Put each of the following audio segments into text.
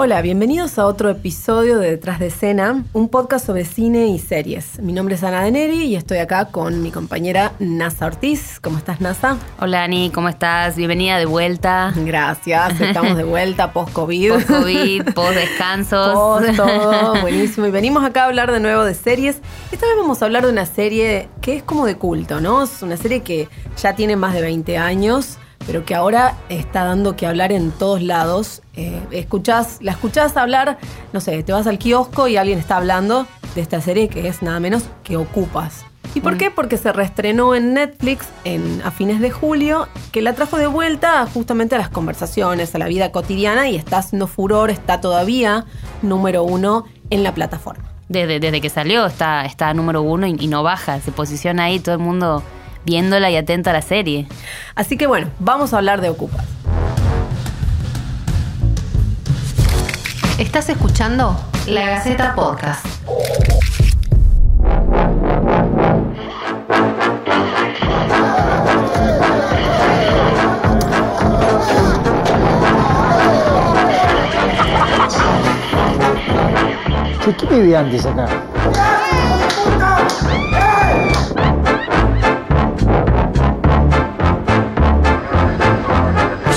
Hola, bienvenidos a otro episodio de Detrás de Escena, un podcast sobre cine y series. Mi nombre es Ana Deneri y estoy acá con mi compañera Nasa Ortiz. ¿Cómo estás, Nasa? Hola, Ani, ¿cómo estás? Bienvenida de vuelta. Gracias, estamos de vuelta post-COVID. Post-COVID, post-descansos. Post todo, buenísimo. Y venimos acá a hablar de nuevo de series. Esta vez vamos a hablar de una serie que es como de culto, ¿no? Es una serie que ya tiene más de 20 años pero que ahora está dando que hablar en todos lados. Eh, escuchás, la escuchás hablar, no sé, te vas al kiosco y alguien está hablando de esta serie que es nada menos que Ocupas. ¿Y por mm. qué? Porque se reestrenó en Netflix en, a fines de julio, que la trajo de vuelta justamente a las conversaciones, a la vida cotidiana y está haciendo furor, está todavía número uno en la plataforma. Desde, desde que salió está, está número uno y, y no baja, se posiciona ahí todo el mundo viéndola y atenta a la serie. Así que bueno, vamos a hablar de Ocupas. Estás escuchando La Gaceta Podcast. ¿Qué vivía antes acá?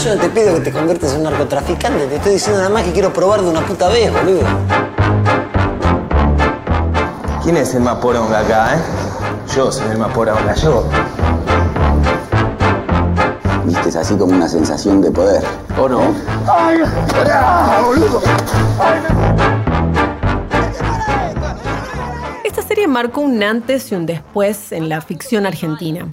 Yo no te pido que te conviertas en un narcotraficante, te estoy diciendo nada más que quiero probar de una puta vez, boludo. ¿Quién es el más poronga acá, eh? Yo soy el más poronga, yo. Viste, es así como una sensación de poder. ¿O no? ¡Ay! boludo! Esta serie marcó un antes y un después en la ficción argentina.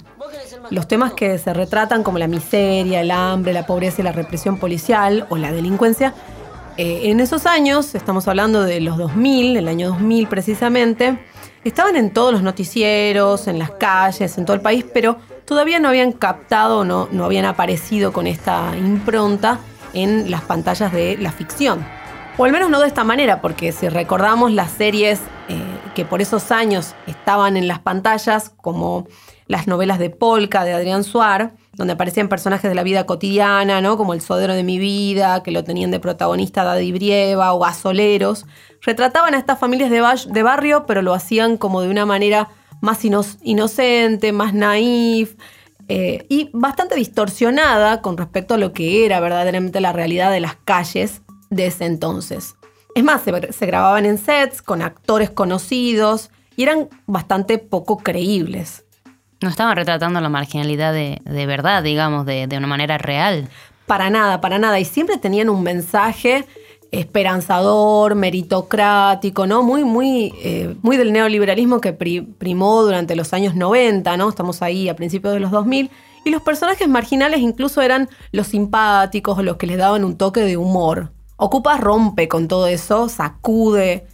Los temas que se retratan como la miseria, el hambre, la pobreza y la represión policial o la delincuencia, eh, en esos años, estamos hablando de los 2000, el año 2000 precisamente, estaban en todos los noticieros, en las calles, en todo el país, pero todavía no habían captado, no, no habían aparecido con esta impronta en las pantallas de la ficción. O al menos no de esta manera, porque si recordamos las series eh, que por esos años estaban en las pantallas, como las novelas de Polka de Adrián Suar, donde aparecían personajes de la vida cotidiana, ¿no? Como el sodero de mi vida, que lo tenían de protagonista Daddy Brieva o gasoleros. Retrataban a estas familias de, barrio, pero lo hacían como de una manera más inocente, más naif. Eh, y bastante distorsionada con respecto a lo que era verdaderamente la realidad de las calles de ese entonces. Es más, se grababan en sets con actores conocidos y eran bastante poco creíbles. No estaban retratando la marginalidad de, verdad, digamos, de, una manera real. Para nada, para nada. Y siempre tenían un mensaje esperanzador, meritocrático, ¿no? Muy, muy, eh, muy del neoliberalismo que primó durante los años 90, ¿no? Estamos ahí a principios de los 2000. Y los personajes marginales incluso eran los simpáticos, los que les daban un toque de humor. Ocupa rompe con todo eso, sacude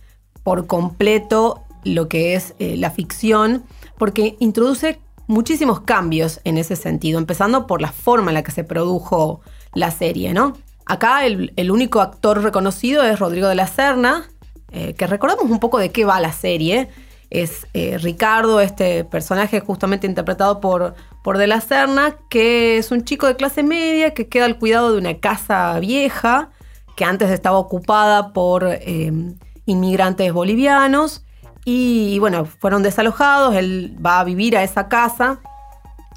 por completo lo que es eh, la ficción, porque introduce muchísimos cambios en ese sentido, empezando por la forma en la que se produjo la serie, ¿no? Acá el, único actor reconocido es Rodrigo de la Serna, eh, que recordamos un poco de qué va la serie. Es eh, Ricardo, este personaje justamente interpretado por, por de la Serna, que es un chico de clase media que queda al cuidado de una casa vieja que antes estaba ocupada por eh, inmigrantes bolivianos y, bueno, fueron desalojados, él va a vivir a esa casa.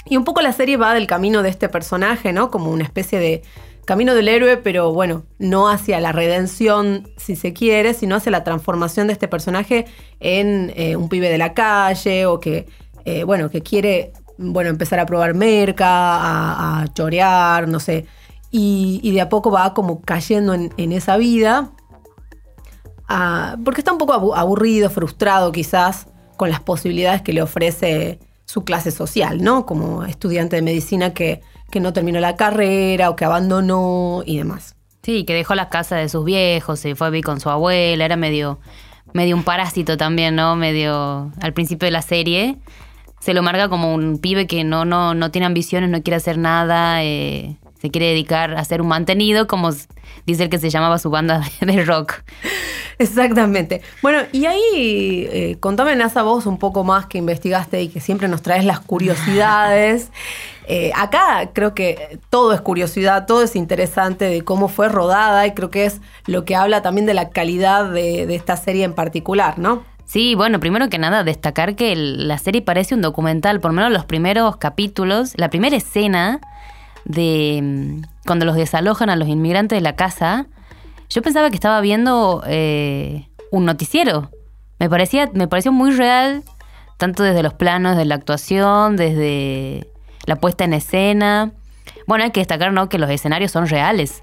Y un poco la serie va del camino de este personaje, ¿no? Como una especie de camino del héroe, pero bueno, no hacia la redención, si se quiere, sino hacia la transformación de este personaje en eh, un pibe de la calle o que, eh, bueno, que quiere, bueno, empezar a probar merca, a, chorear, no sé. Y, de a poco va como cayendo en esa vida porque está un poco aburrido, frustrado quizás con las posibilidades que le ofrece su clase social, ¿no? Como estudiante de medicina que, que no terminó la carrera o que abandonó y demás. Sí, que dejó la casa de sus viejos, se fue a vivir con su abuela, era medio, medio un parásito también, ¿no? Medio al principio de la serie. Se lo marca como un pibe que no, no, no tiene ambiciones, no quiere hacer nada, eh, se quiere dedicar a ser un mantenido, como dice el que se llamaba su banda de rock. Exactamente. Bueno, y ahí eh, contame, Nasa, vos un poco más que investigaste y que siempre nos traes las curiosidades. Eh, acá creo que todo es curiosidad, todo es interesante de cómo fue rodada y creo que es lo que habla también de la calidad de, de esta serie en particular, ¿no? Sí, bueno, primero que nada, destacar que el- la serie parece un documental, por lo menos los primeros capítulos, la primera escena de cuando los desalojan a los inmigrantes de la casa, yo pensaba que estaba viendo eh, un noticiero. Me parecía, me pareció muy real, tanto desde los planos de la actuación, desde la puesta en escena. Bueno, hay que destacar ¿no? que los escenarios son reales.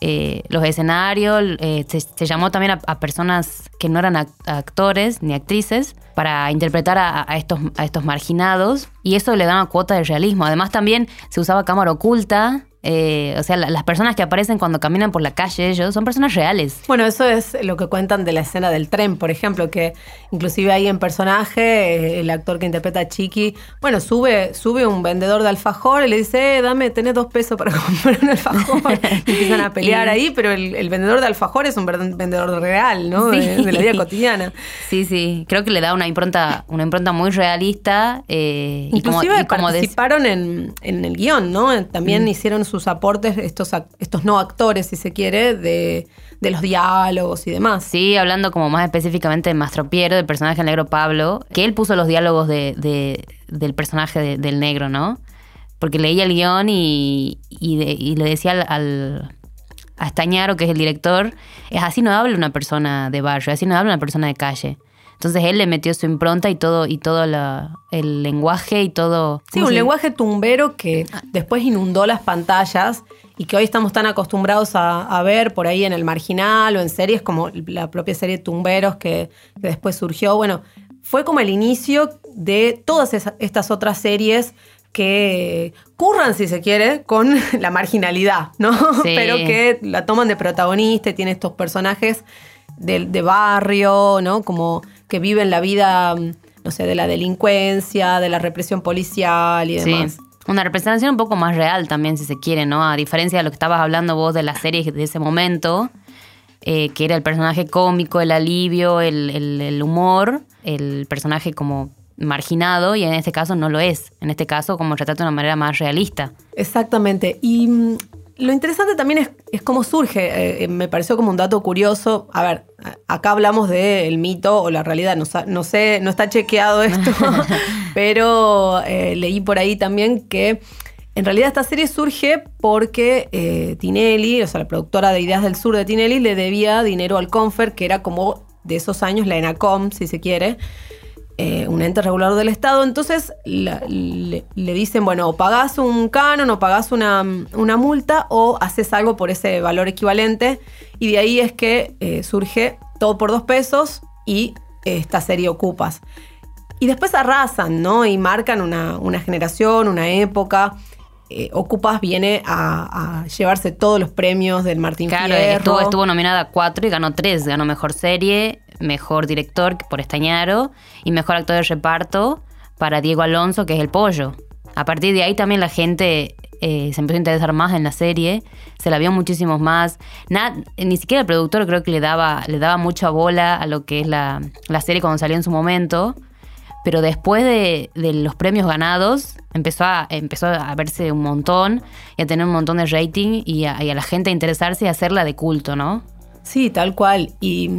Eh, los escenarios, eh, se, llamó también a, personas que no eran ac- actores ni actrices para interpretar a, a estos, a estos marginados y eso le da una cuota de realismo. Además también se usaba cámara oculta, eh, o sea, la- las personas que aparecen cuando caminan por la calle ellos son personas reales. Bueno, eso es lo que cuentan de la escena del tren, por ejemplo, que inclusive ahí en personaje, eh, el actor que interpreta a Chiqui, bueno, sube, sube un vendedor de alfajor y le dice, eh, dame, tenés dos pesos para comprar un alfajor. Y empiezan a pelear Y- ahí, pero el, el vendedor de alfajor es un vendedor real, ¿no? Sí. De, de la vida cotidiana. Sí, sí, creo que le da una impronta, una impronta muy realista. eh, y como- Inclusive y como participaron en, en el guion, ¿no? También hicieron sus aportes, estos, estos no actores, si se quiere, de, de los diálogos y demás. Sí, hablando como más específicamente de Mastropiero, del personaje negro Pablo, que él puso los diálogos de, de- del personaje de- del negro, ¿no? Porque leía el guion y, y, y le decía al, al- a Estañaro, que es el director, es así no habla una persona de barrio, así no habla una persona de calle. Entonces él le metió su impronta y todo, y todo la- el lenguaje y todo. Sí, ¿cómo un lenguaje tumbero que después inundó las pantallas y que hoy estamos tan acostumbrados a, a ver por ahí en el marginal o en series como la propia serie Tumberos que, que después surgió. Bueno, fue como el inicio de todas esa- estas otras series que curran, si se quiere, con la marginalidad, ¿no? Sí. Pero que la toman de protagonista y tiene estos personajes de, de barrio, ¿no? Como que viven la vida, mm, no sé, de la delincuencia, de la represión policial y Sí. demás. Una representación un poco más real también, si se quiere, ¿no? A diferencia de lo que estabas hablando vos de las series de ese momento, eh, que era el personaje cómico, el alivio, el, el- el humor, el personaje como marginado, y en este caso no lo es. En este caso, como retrata de una manera más realista. Exactamente. Y mm, lo interesante también es, es cómo surge. Eh, eh, me pareció como un dato curioso. A ver, acá hablamos del mito o la realidad. No, sé, no está chequeado esto, pero eh, leí por ahí también que en realidad esta serie surge porque eh, Tinelli, o sea, la productora de Ideas del Sur de Tinelli, le debía dinero al Confer, que era como de esos años la ENACOM, si se quiere eh, un ente regulador del Estado. Entonces la- le, le dicen, bueno, o pagás un canon, o pagás una, una multa, o haces algo por ese valor equivalente. Y de ahí es que eh, surge todo por dos pesos y esta serie Ocupas. Y después arrasan, ¿no? Y marcan una, una generación, una época. Eh, Ocupas viene a, a llevarse todos los premios del Martín Claro, Fierro. estuvo, estuvo nominada a cuatro y ganó tres. Ganó mejor serie, mejor director por Estañaro y mejor actor de reparto para Diego Alonso, que es el pollo. A partir de ahí también la gente eh, se empezó a interesar más en la serie, se la vio muchísimos más. Ni siquiera el productor creo que le daba, le daba mucha bola a lo que es la, la serie cuando salió en su momento. Pero después de, de los premios ganados, empezó a, empezó a verse un montón y a tener un montón de rating y a, y a la gente a interesarse y a hacerla de culto, ¿no? Sí, tal cual. Y,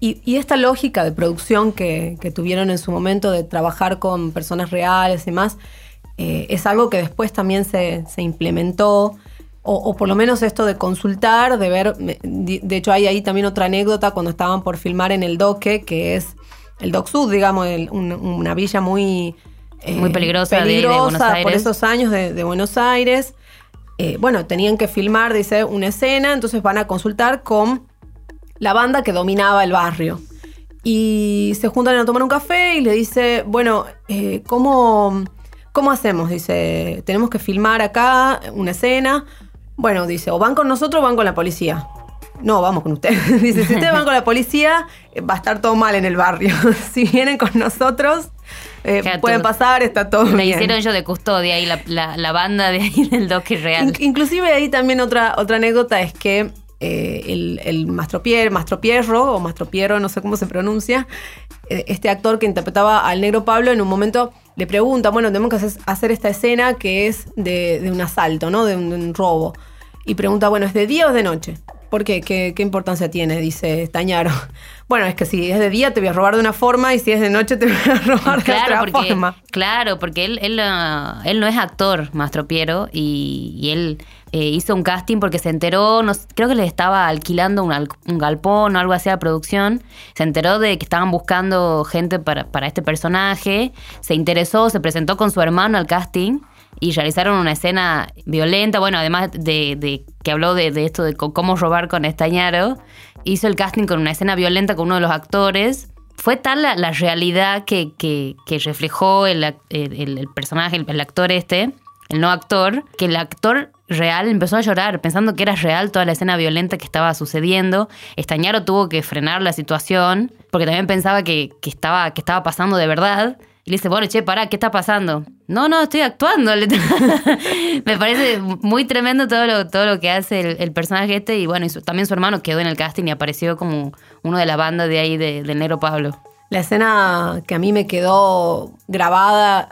y- y esta lógica de producción que, que tuvieron en su momento de trabajar con personas reales y más, eh, es algo que después también se, se implementó. O, o por lo menos esto de consultar, de ver. De hecho, hay ahí también otra anécdota cuando estaban por filmar en el Doque, que es el Doc Sud, digamos, el- un- una villa muy. eh, Muy peligrosa de- Buenos por Aires. esos años de, de Buenos Aires. Eh, bueno, tenían que filmar, dice, una escena, entonces van a consultar con la banda que dominaba el barrio. Y se juntan a tomar un café y le dice, bueno, eh, ¿cómo, ¿cómo hacemos? Dice, tenemos que filmar acá una escena. Bueno, dice, o van con nosotros o van con la policía. No, vamos con ustedes. dice, si ustedes van con la policía, eh, va a estar todo mal en el barrio. si vienen con nosotros, eh, pueden pasar, está todo Me bien. hicieron yo de custodia y la, la, la banda de ahí del Doque Real. In- inclusive ahí también otra, otra anécdota es que eh, el, el Mastropier, Mastropierro o Mastropiero, no sé cómo se pronuncia, eh, este actor que interpretaba al negro Pablo en un momento le pregunta, bueno, tenemos que hacer, esta escena que es de, de un asalto, ¿no? De un, de un robo. Y pregunta, bueno, ¿es de día o es de noche? ¿Por qué? ¿Qué, qué importancia tiene? Dice Tañaro. Bueno, es que si es de día te voy a robar de una forma y si es de noche te voy a robar de Claro, otra porque, forma. claro, porque él, él, él no es actor, Mastro Piero, y, y él eh, hizo un casting porque se enteró, creo que le estaba alquilando un, al- un galpón o algo así a la producción, se enteró de que estaban buscando gente para, este personaje, se interesó, se presentó con su hermano al casting y realizaron una escena violenta, bueno, además de, que habló de, esto de cómo robar con Estañaro, hizo el casting con una escena violenta con uno de los actores. Fue tal la, realidad que, reflejó el, personaje, el actor este, el no actor, que el actor real empezó a llorar pensando que era real toda la escena violenta que estaba sucediendo. Estañaro tuvo que frenar la situación porque también pensaba que, que estaba, que estaba pasando de verdad. Y le dice, bueno, che, pará, ¿qué está pasando? No, no, estoy actuando. Me parece muy tremendo todo lo, todo lo que hace el, personaje este. Y bueno, y también su hermano quedó en el casting y apareció como uno de la banda de ahí de, del Negro Pablo. La escena que a mí me quedó grabada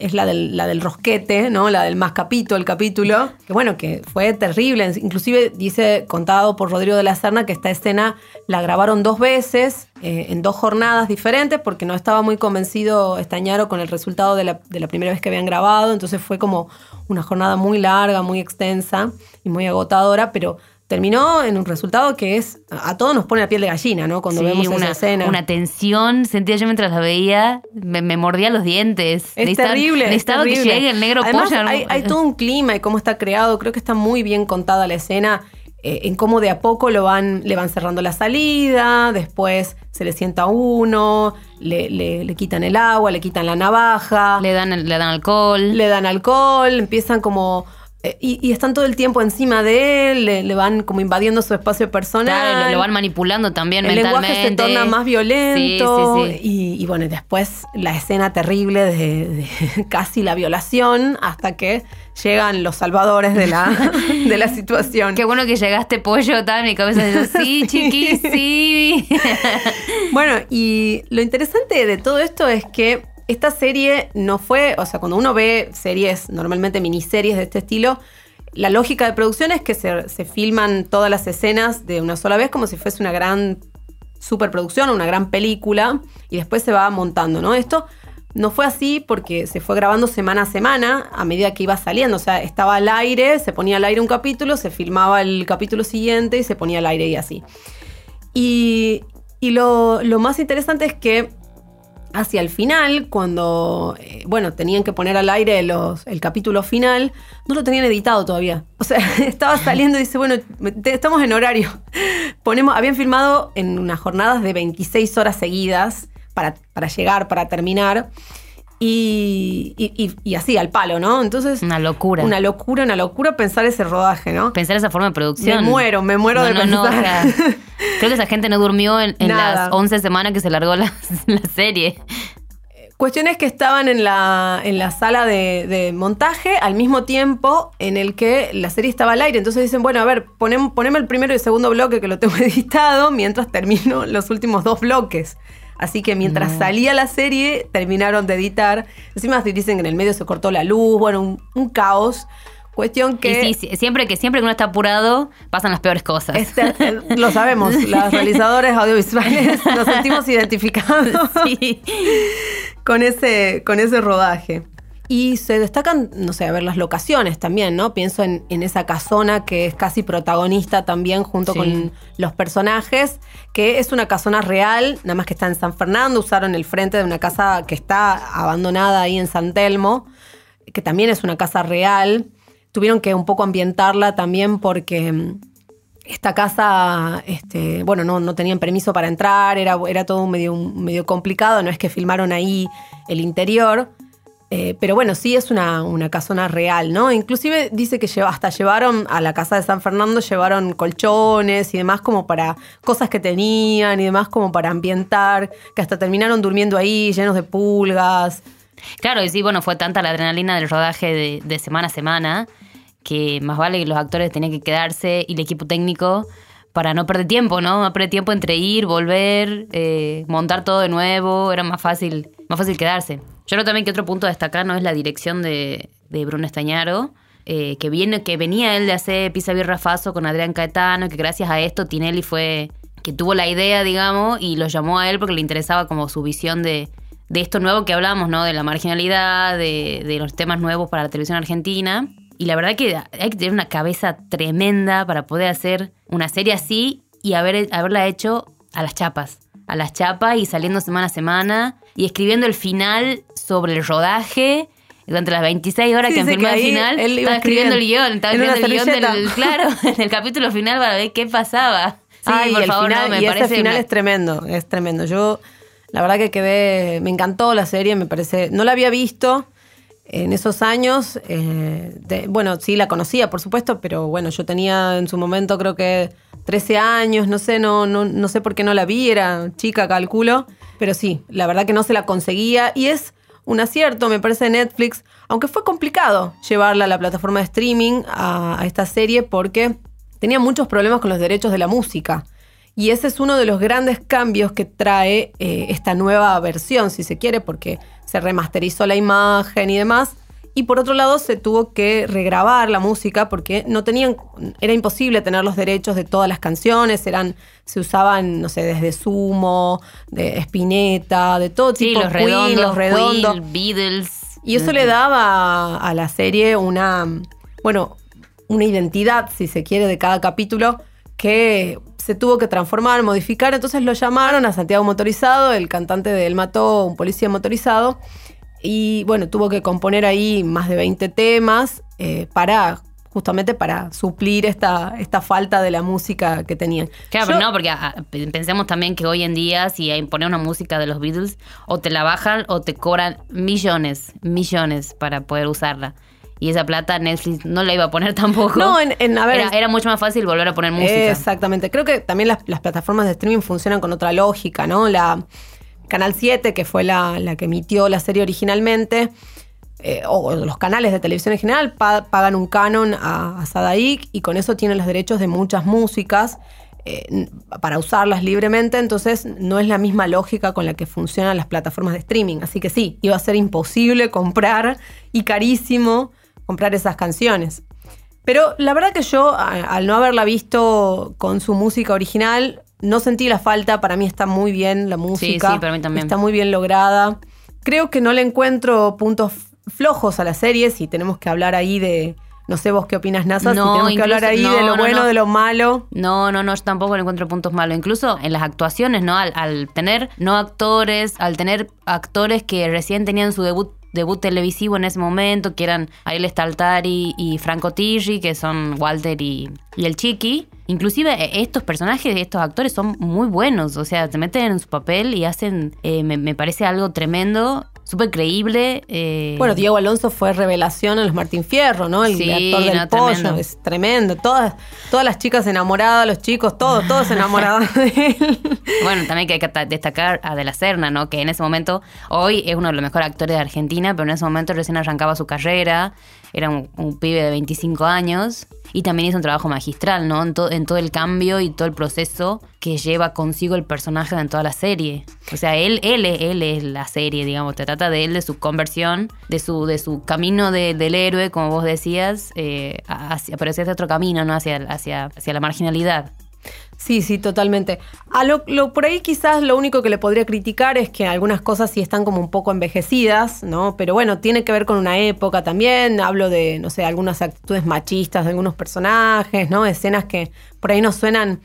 es la del, la del rosquete, ¿no? La del más capítulo, el capítulo. Que bueno, que fue terrible. Inclusive dice, contado por Rodrigo de la Serna, que esta escena la grabaron dos veces, eh, en dos jornadas diferentes, porque no estaba muy convencido Estañaro con el resultado de la, de la primera vez que habían grabado. Entonces fue como una jornada muy larga, muy extensa y muy agotadora, pero terminó en un resultado que es, a todos nos pone la piel de gallina, ¿no? Cuando Sí, vemos una, esa escena. una tensión, sentía yo mientras la veía, me, me mordía los dientes. Es Necesitaba- terrible. es Necesitaba que terrible. llegue el negro Además, pollo. Hay, hay todo un clima y cómo está creado. Creo que está muy bien contada la escena. eh, en cómo de a poco lo van, le van cerrando la salida, después se le sienta uno, le, le- le quitan el agua, le quitan la navaja, Le dan, le dan alcohol. le dan alcohol, empiezan como... eh, y, y están todo el tiempo encima de él, le, le van como invadiendo su espacio personal. Claro, lo, lo van manipulando también El mentalmente. lenguaje se torna más violento. Sí, sí, sí. Y, y bueno, después la escena terrible de, de casi la violación hasta que llegan los salvadores de la, de la situación. Qué bueno que llegaste, pollo, en mi cabeza. Yo, sí, chiqui, sí. Bueno, y lo interesante de todo esto es que esta serie no fue, o sea, cuando uno ve series, normalmente miniseries de este estilo, la lógica de producción es que se, filman todas las escenas de una sola vez como si fuese una gran superproducción o una gran película y después se va montando, ¿no? Esto no fue así porque se fue grabando semana a semana a medida que iba saliendo, o sea, estaba al aire, se ponía al aire un capítulo, se filmaba el capítulo siguiente y se ponía al aire y así. Y, y lo más interesante es que hacia el final, cuando, eh, bueno, tenían que poner al aire los, el capítulo final, no lo tenían editado todavía. O sea, estaba saliendo y dice, bueno, estamos en horario. Ponemos, habían filmado en unas jornadas de 26 horas seguidas para, para llegar, para terminar. Y, y- y- y así, al palo, ¿no? Entonces... Una locura. Una locura, una locura pensar ese rodaje, ¿no? Pensar esa forma de producción. Me muero, me muero No, de no, no, o pensar. sea, creo que esa gente no durmió en, las 11 semanas que se largó la, la serie. Cuestiones que estaban en la, en la sala de, de montaje al mismo tiempo en el que la serie estaba al aire. Entonces dicen, bueno, a ver, ponem- poneme el primero y el segundo bloque que lo tengo editado mientras termino los últimos dos bloques. Así que mientras salía la serie, terminaron de editar. Encima dicen que en el medio se cortó la luz, bueno, un, un caos. Cuestión que... Y sí, sí, siempre que siempre que uno está apurado, pasan las peores cosas. este- eh, lo sabemos, los realizadores audiovisuales nos sentimos identificados Sí. con ese, con ese rodaje. Y se destacan, no sé, a ver las locaciones también, ¿no? Pienso en, en esa casona que es casi protagonista también junto Sí. con los personajes, que es una casona real, nada más que está en San Fernando, usaron el frente de una casa que está abandonada ahí en San Telmo, que también es una casa real. Tuvieron que un poco ambientarla también porque mm, esta casa, este, bueno, no, no tenían permiso para entrar, era, era todo medio, medio complicado, no es que filmaron ahí el interior, Eh, pero bueno, sí es una, una casona real, ¿no? Inclusive dice que hasta llevaron a la casa de San Fernando, llevaron colchones y demás como para cosas que tenían y demás como para ambientar, que hasta terminaron durmiendo ahí llenos de pulgas. Claro, y sí, bueno, fue tanta la adrenalina del rodaje de, de semana a semana que más vale que los actores tenían que quedarse y el equipo técnico para no perder tiempo, ¿no? No perder tiempo entre ir, volver, eh, montar todo de nuevo, era más fácil, más fácil quedarse. Yo creo también que otro punto a destacar no es la dirección de, Bruno Estañaro, eh, que viene, que venía él de hacer Pisa Birra Faso con Adrián Caetano, que gracias a esto Tinelli fue que tuvo la idea, digamos, y lo llamó a él porque le interesaba como su visión de, de esto nuevo que hablamos, ¿no? De la marginalidad, de, de los temas nuevos para la televisión argentina. Y la verdad que hay que tener una cabeza tremenda para poder hacer una serie así y haber, haberla hecho a las chapas. A las chapas y saliendo semana a semana y escribiendo el final sobre el rodaje. Durante las 26 horas Sí, que que el final, estaba escribiendo el guion, estaba escribiendo el guion del, claro, en el capítulo final para ver qué pasaba. Sí, Ay, por el favor, final, no, me y ese parece final una- es tremendo, es tremendo. Yo, la verdad que quedé, me encantó la serie, me parece, no la había visto en esos años, eh, bueno, sí la conocía, por supuesto, pero bueno, yo tenía en su momento creo que 13 años, no sé, no, no, no sé por qué no la vi, era chica, calculo, pero sí, la verdad que no se la conseguía y es un acierto, me parece, Netflix, aunque fue complicado llevarla a la plataforma de streaming a esta serie porque tenía muchos problemas con los derechos de la música. Y ese es uno de los grandes cambios que trae eh, esta nueva versión, si se quiere, porque se remasterizó la imagen y demás. Y por otro lado, se tuvo que regrabar la música porque no tenían, era imposible tener los derechos de todas las canciones, eran, se usaban, no sé, desde Sumo, de Spinetta, de todo Sí, tipo, los Queen, redondos, los redondos. Queen, Beatles. Y eso le daba a la serie una, bueno, una identidad, si se quiere, de cada capítulo que se tuvo que transformar, modificar. Entonces lo llamaron a Santiago Motorizado, el cantante de Él mató un policía motorizado. Y bueno, tuvo que componer ahí más de 20 temas eh, para justamente para suplir esta, esta falta de la música que tenían. Claro, Yo- pero no, porque ah, pe- pensemos también que hoy en día, si pones una música de los Beatles, o te la bajan o te cobran millones, millones para poder usarla. Y esa plata Netflix no la iba a poner tampoco. No, en- en- a ver, era, era mucho más fácil volver a poner música. Exactamente. Creo que también las, las plataformas de streaming funcionan con otra lógica, ¿no? La Canal 7, que fue la, la que emitió la serie originalmente, eh, o los canales de televisión en general, pa- pagan un canon a, a Sadaic y con eso tienen los derechos de muchas músicas eh, para usarlas libremente. Entonces, no es la misma lógica con la que funcionan las plataformas de streaming. Así que sí, iba a ser imposible comprar y carísimo comprar esas canciones. Pero la verdad que yo, al no haberla visto con su música original, no sentí la falta. Para mí está muy bien la música. sí, para mí también. Está muy bien lograda. Creo que no le encuentro puntos flojos a la serie. Si tenemos que hablar ahí de. No sé vos qué opinas, NASA. No, si tenemos que hablar ahí no, de lo no, bueno, no. de lo malo. No, no, no, yo tampoco le encuentro puntos malos. Incluso en las actuaciones, ¿no? Al, al tener no actores, al tener actores que recién tenían su debut debut televisivo en ese momento, que eran Ariel Staltari y Franco Tirri, que son Walter y, y el Chiqui. Inclusive eh, estos personajes, estos actores son muy buenos, o sea, se meten en su papel y hacen, eh, me, me parece algo tremendo, súper creíble. eh, Bueno, Diego Alonso fue revelación en los Martín Fierro, ¿no? El Sí, actor del no, pollo. tremendo. Es tremendo. Todas, todas las chicas enamoradas, los chicos, todos, todos enamorados de él. Bueno, también hay que ta- destacar a De la Serna, ¿no? Que en ese momento, hoy es uno de los mejores actores de Argentina, pero en ese momento recién arrancaba su carrera, era un, pibe de 25 años y también hizo un trabajo magistral, ¿no? En, to- en todo el cambio y todo el proceso que lleva consigo el personaje en toda la serie. O sea, él, él, es- él es la serie, digamos, te trata de él, de su conversión, de su, de su camino de- del héroe, como vos decías, eh, hacia, pero hacia otro camino, ¿no? Hacia, hacia, hacia la marginalidad. Sí, sí, totalmente. A lo, lo- por ahí quizás lo único que le podría criticar es que algunas cosas sí están como un poco envejecidas, ¿no? Pero bueno, tiene que ver con una época también. Hablo de, no sé, algunas actitudes machistas de algunos personajes, ¿no? Escenas que por ahí nos suenan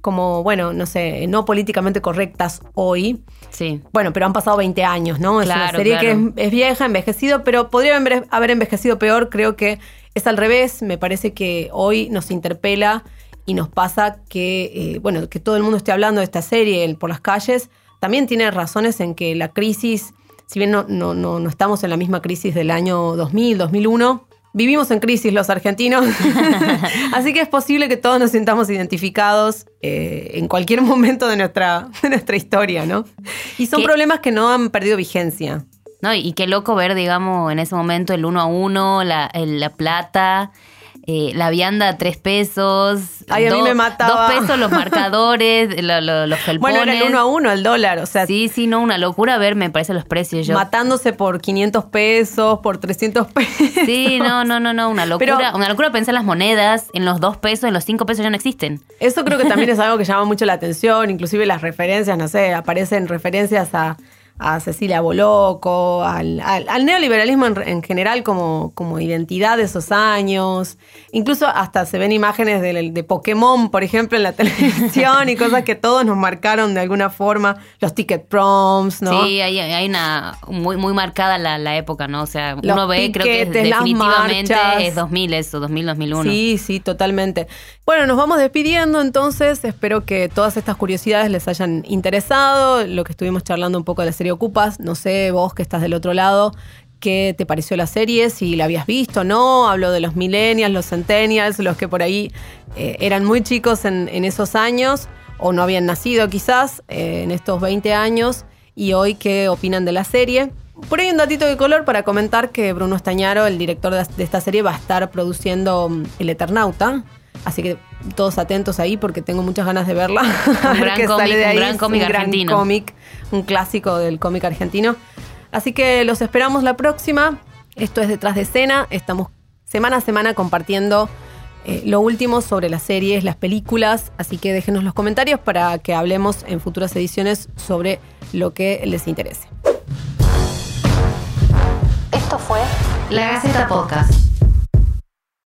como, bueno, no sé, no políticamente correctas hoy. Sí. Bueno, pero han pasado 20 años, ¿no? Es una serie claro. que es, es vieja, envejecido, pero podría haber envejecido peor. Creo que es al revés. Me parece que hoy nos interpela y nos pasa que, eh, bueno, que todo el mundo esté hablando de esta serie el- por las calles. También tiene razones en que la crisis si bien no, no, no, no estamos en la misma crisis del año 2000, 2001, vivimos en crisis los argentinos. Así que es posible que todos nos sintamos identificados eh, en cualquier momento de nuestra, de nuestra historia, ¿no? Y son ¿Qué? problemas que no han perdido vigencia. No, y qué loco ver, digamos, en ese momento el uno a uno, la, el- la plata, eh, la vianda a tres pesos. Ay, a mí me mataba. Dos pesos los marcadores, lo- lo- los felpones. Bueno, era el uno a uno, el dólar, o sea, Sí, sí, no, una locura ver, me parece, los precios. Yo, matándose por 500 pesos, por 300 pesos. Sí, no, no, no, no, una locura. Pero- una locura pensar las monedas, en los dos pesos, en los cinco pesos ya no existen. Eso creo que también es algo que llama mucho la atención, inclusive las referencias, no sé, aparecen referencias a, a Cecilia Boloco, al, al- al neoliberalismo en, en general como, como identidad de esos años. Incluso hasta se ven imágenes de, de Pokémon, por ejemplo, en la televisión y cosas que todos nos marcaron de alguna forma, los ticket proms, ¿no? Sí, hay, hay una muy muy marcada la, la época, ¿no? O sea, Los uno ve, creo que es- las definitivamente es 2000 eso, 2000, 2001. Sí, sí, totalmente. Bueno, nos vamos despidiendo entonces. Espero que todas estas curiosidades les hayan interesado. Lo que estuvimos charlando un poco de la serie Ocupas. No sé, vos que estás del otro lado, ¿qué te pareció la serie? Si la habías visto, ¿no? Hablo de los millennials, los centennials, los que por ahí eh, eran muy chicos en, en esos años o no habían nacido quizás eh, en estos 20 años y hoy qué opinan de la serie. Por ahí un datito de color para comentar que Bruno Estañaro, el director de esta serie, va a estar produciendo mm, El Eternauta. Así que todos atentos ahí porque tengo muchas ganas de verla. Un gran cómic, un gran cómic gran argentino. cómic, un clásico del cómic argentino. Así que los esperamos la próxima. Esto es Detrás de Escena. Estamos semana a semana compartiendo eh, lo último sobre las series, las películas. Así que déjenos los comentarios para que hablemos en futuras ediciones sobre lo que les interese. Esto fue La Gaceta Podcast.